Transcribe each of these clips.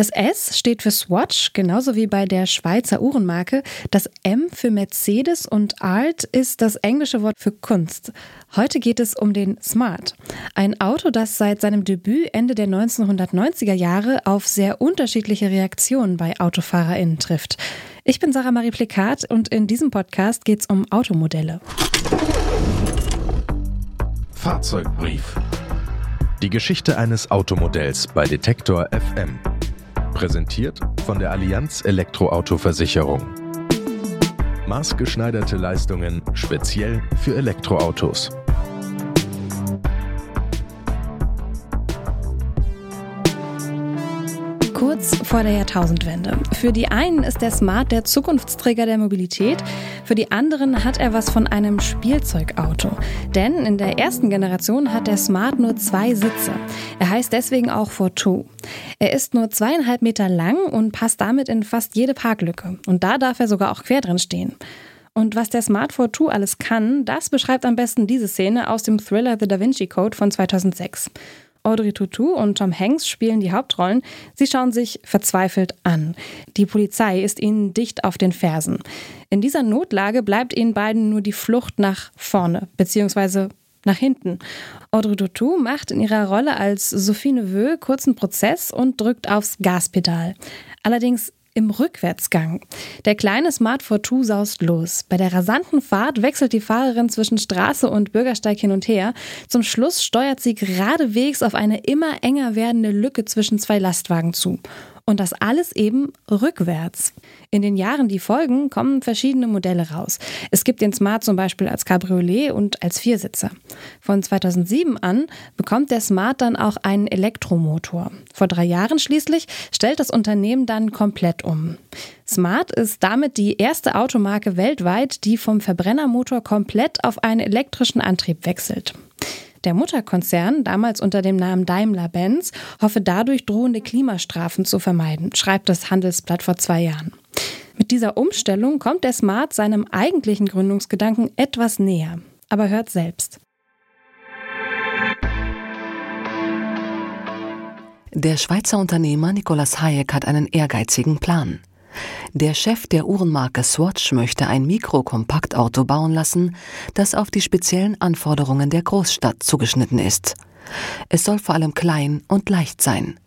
Das S steht für Swatch, genauso wie bei der Schweizer Uhrenmarke. Das M für Mercedes und Art ist das englische Wort für Kunst. Heute geht es um den Smart. Ein Auto, das seit seinem Debüt Ende der 1990er Jahre auf sehr unterschiedliche Reaktionen bei AutofahrerInnen trifft. Ich bin Sarah Marie Plikat und in diesem Podcast geht es um Automodelle. Fahrzeugbrief. Die Geschichte eines Automodells bei Detektor FM. Präsentiert von der Allianz Elektroauto-Versicherung. Maßgeschneiderte Leistungen speziell für Elektroautos. Vor der Jahrtausendwende. Für die einen ist der Smart der Zukunftsträger der Mobilität, für die anderen hat er was von einem Spielzeugauto. Denn in der ersten Generation hat der Smart nur zwei Sitze. Er heißt deswegen auch Fortwo. Er ist nur zweieinhalb Meter lang und passt damit in fast jede Parklücke. Und da darf er sogar auch quer drin stehen. Und was der Smart 4 alles kann, das beschreibt am besten diese Szene aus dem Thriller The Da Vinci Code von 2006. Audrey Tautou und Tom Hanks spielen die Hauptrollen. Sie schauen sich verzweifelt an. Die Polizei ist ihnen dicht auf den Fersen. In dieser Notlage bleibt ihnen beiden nur die Flucht nach vorne, beziehungsweise nach hinten. Audrey Tautou macht in ihrer Rolle als Sophie Neveu kurzen Prozess und drückt aufs Gaspedal. Allerdings im Rückwärtsgang. Der kleine Smart Fortwo saust los. Bei der rasanten Fahrt wechselt die Fahrerin zwischen Straße und Bürgersteig hin und her. Zum Schluss steuert sie geradewegs auf eine immer enger werdende Lücke zwischen zwei Lastwagen zu. Und das alles eben rückwärts. In den Jahren, die folgen, kommen verschiedene Modelle raus. Es gibt den Smart zum Beispiel als Cabriolet und als Viersitzer. Von 2007 an bekommt der Smart dann auch einen Elektromotor. Vor drei Jahren schließlich stellt das Unternehmen dann komplett um. Smart ist damit die erste Automarke weltweit, die vom Verbrennermotor komplett auf einen elektrischen Antrieb wechselt. Der Mutterkonzern, damals unter dem Namen Daimler-Benz, hoffe dadurch drohende Klimastrafen zu vermeiden, schreibt das Handelsblatt vor zwei Jahren. Mit dieser Umstellung kommt der Smart seinem eigentlichen Gründungsgedanken etwas näher. Aber hört selbst. Der Schweizer Unternehmer Nicolas Hayek hat einen ehrgeizigen Plan. Der Chef der Uhrenmarke Swatch möchte ein Mikrokompaktauto bauen lassen, das auf die speziellen Anforderungen der Großstadt zugeschnitten ist. Es soll vor allem klein und leicht sein.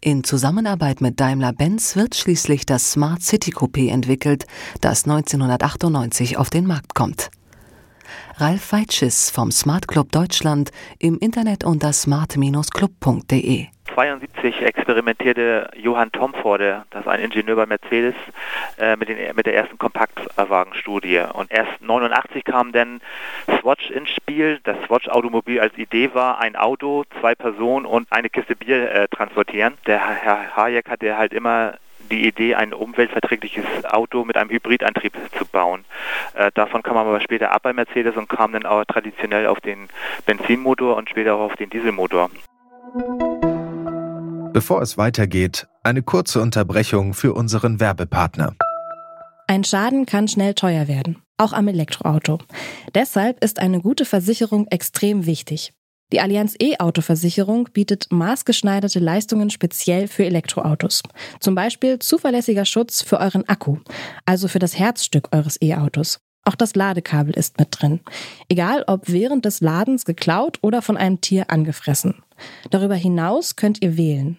In Zusammenarbeit mit Daimler-Benz wird schließlich das Smart City Coupé entwickelt, das 1998 auf den Markt kommt. Ralf Weitschiss vom Smart Club Deutschland im Internet unter smart-club.de. 1972 experimentierte Johann Tomforde, das ist ein Ingenieur bei Mercedes, äh, mit, den, mit der ersten Kompaktwagenstudie. Und erst 1989 kam dann Swatch ins Spiel. Das Swatch-Automobil als Idee war, ein Auto, zwei Personen und eine Kiste Bier äh, transportieren. Der Herr Hayek hatte halt immer die Idee, ein umweltverträgliches Auto mit einem Hybridantrieb zu bauen. Äh, davon kam man aber später ab bei Mercedes und kam dann auch traditionell auf den Benzinmotor und später auch auf den Dieselmotor. Bevor es weitergeht, eine kurze Unterbrechung für unseren Werbepartner. Ein Schaden kann schnell teuer werden, auch am Elektroauto. Deshalb ist eine gute Versicherung extrem wichtig. Die Allianz E-Auto-Versicherung bietet maßgeschneiderte Leistungen speziell für Elektroautos. Zum Beispiel zuverlässiger Schutz für euren Akku, also für das Herzstück eures E-Autos. Auch das Ladekabel ist mit drin. Egal ob während des Ladens geklaut oder von einem Tier angefressen. Darüber hinaus könnt ihr wählen.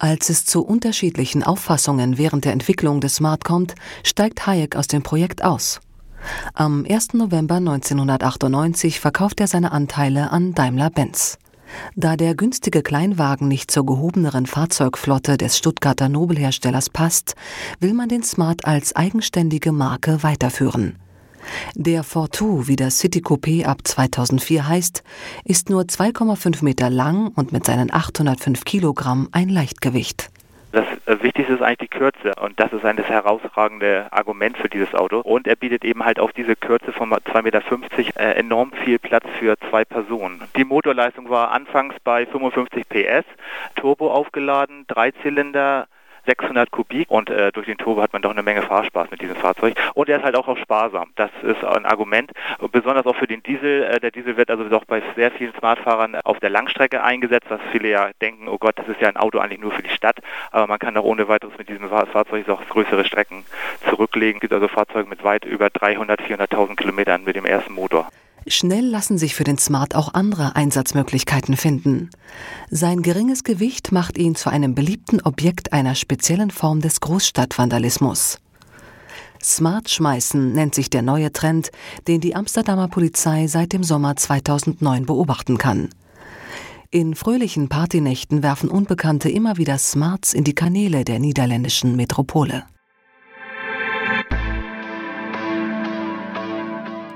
Als es zu unterschiedlichen Auffassungen während der Entwicklung des Smart kommt, steigt Hayek aus dem Projekt aus. Am 1. November 1998 verkauft er seine Anteile an Daimler-Benz. Da der günstige Kleinwagen nicht zur gehobeneren Fahrzeugflotte des Stuttgarter Nobelherstellers passt, will man den Smart als eigenständige Marke weiterführen. Der Fortu, wie das City Coupé ab 2004 heißt, ist nur 2,5 Meter lang und mit seinen 805 Kilogramm ein Leichtgewicht. Das äh, Wichtigste ist eigentlich die Kürze und das ist ein das herausragende Argument für dieses Auto. Und er bietet eben halt auf diese Kürze von 2,50 Meter äh, enorm viel Platz für zwei Personen. Die Motorleistung war anfangs bei 55 PS, Turbo aufgeladen, Dreizylinder, 600 Kubik und äh, durch den Turbo hat man doch eine Menge Fahrspaß mit diesem Fahrzeug. Und er ist halt auch, auch sparsam. Das ist ein Argument, besonders auch für den Diesel. Äh, der Diesel wird also doch bei sehr vielen Smartfahrern auf der Langstrecke eingesetzt, was viele ja denken, oh Gott, das ist ja ein Auto eigentlich nur für die Stadt. Aber man kann auch ohne weiteres mit diesem Fahrzeug auch größere Strecken zurücklegen. Es gibt also Fahrzeuge mit weit über 300, 400.000 Kilometern mit dem ersten Motor. Schnell lassen sich für den Smart auch andere Einsatzmöglichkeiten finden. Sein geringes Gewicht macht ihn zu einem beliebten Objekt einer speziellen Form des Großstadtvandalismus. Smart schmeißen nennt sich der neue Trend, den die Amsterdamer Polizei seit dem Sommer 2009 beobachten kann. In fröhlichen Partynächten werfen Unbekannte immer wieder Smarts in die Kanäle der niederländischen Metropole.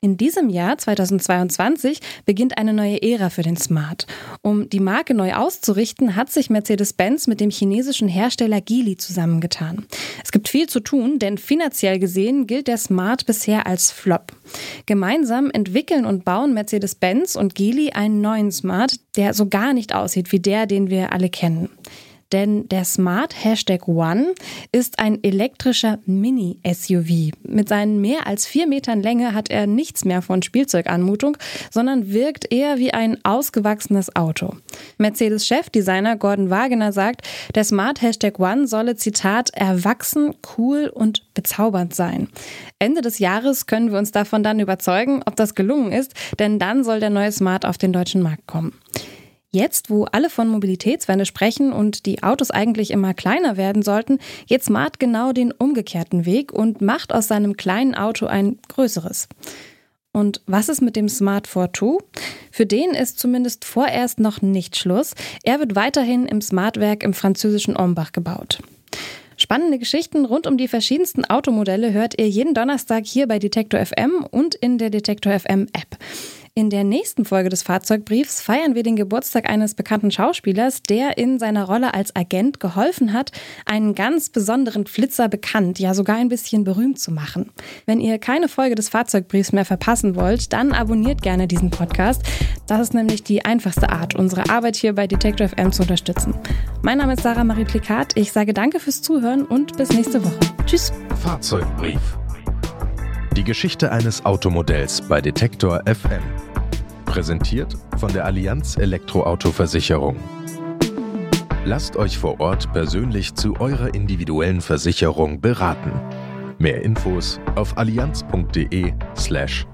In diesem Jahr 2022 beginnt eine neue Ära für den Smart. Um die Marke neu auszurichten, hat sich Mercedes-Benz mit dem chinesischen Hersteller Geely zusammengetan. Es gibt viel zu tun, denn finanziell gesehen gilt der Smart bisher als Flop. Gemeinsam entwickeln und bauen Mercedes-Benz und Geely einen neuen Smart, der so gar nicht aussieht wie der, den wir alle kennen. Denn der Smart Hashtag One ist ein elektrischer Mini-SUV. Mit seinen mehr als vier Metern Länge hat er nichts mehr von Spielzeuganmutung, sondern wirkt eher wie ein ausgewachsenes Auto. Mercedes-Chefdesigner Gordon Wagener sagt, der Smart Hashtag One solle, Zitat, erwachsen, cool und bezaubernd sein. Ende des Jahres können wir uns davon dann überzeugen, ob das gelungen ist, denn dann soll der neue Smart auf den deutschen Markt kommen. Jetzt, wo alle von Mobilitätswende sprechen und die Autos eigentlich immer kleiner werden sollten, geht Smart genau den umgekehrten Weg und macht aus seinem kleinen Auto ein größeres. Und was ist mit dem Smart 42? Für den ist zumindest vorerst noch nicht Schluss. Er wird weiterhin im Smartwerk im französischen Ombach gebaut. Spannende Geschichten rund um die verschiedensten Automodelle hört ihr jeden Donnerstag hier bei Detektor FM und in der Detektor FM App. In der nächsten Folge des Fahrzeugbriefs feiern wir den Geburtstag eines bekannten Schauspielers, der in seiner Rolle als Agent geholfen hat, einen ganz besonderen Flitzer bekannt, ja sogar ein bisschen berühmt zu machen. Wenn ihr keine Folge des Fahrzeugbriefs mehr verpassen wollt, dann abonniert gerne diesen Podcast. Das ist nämlich die einfachste Art, unsere Arbeit hier bei Detector FM zu unterstützen. Mein Name ist Sarah Marie Plikat. Ich sage danke fürs Zuhören und bis nächste Woche. Tschüss. Fahrzeugbrief. Die Geschichte eines Automodells bei Detektor FM. Präsentiert von der Allianz Elektroauto-Versicherung. Lasst euch vor Ort persönlich zu eurer individuellen Versicherung beraten. Mehr Infos auf allianz.de/elektro. slash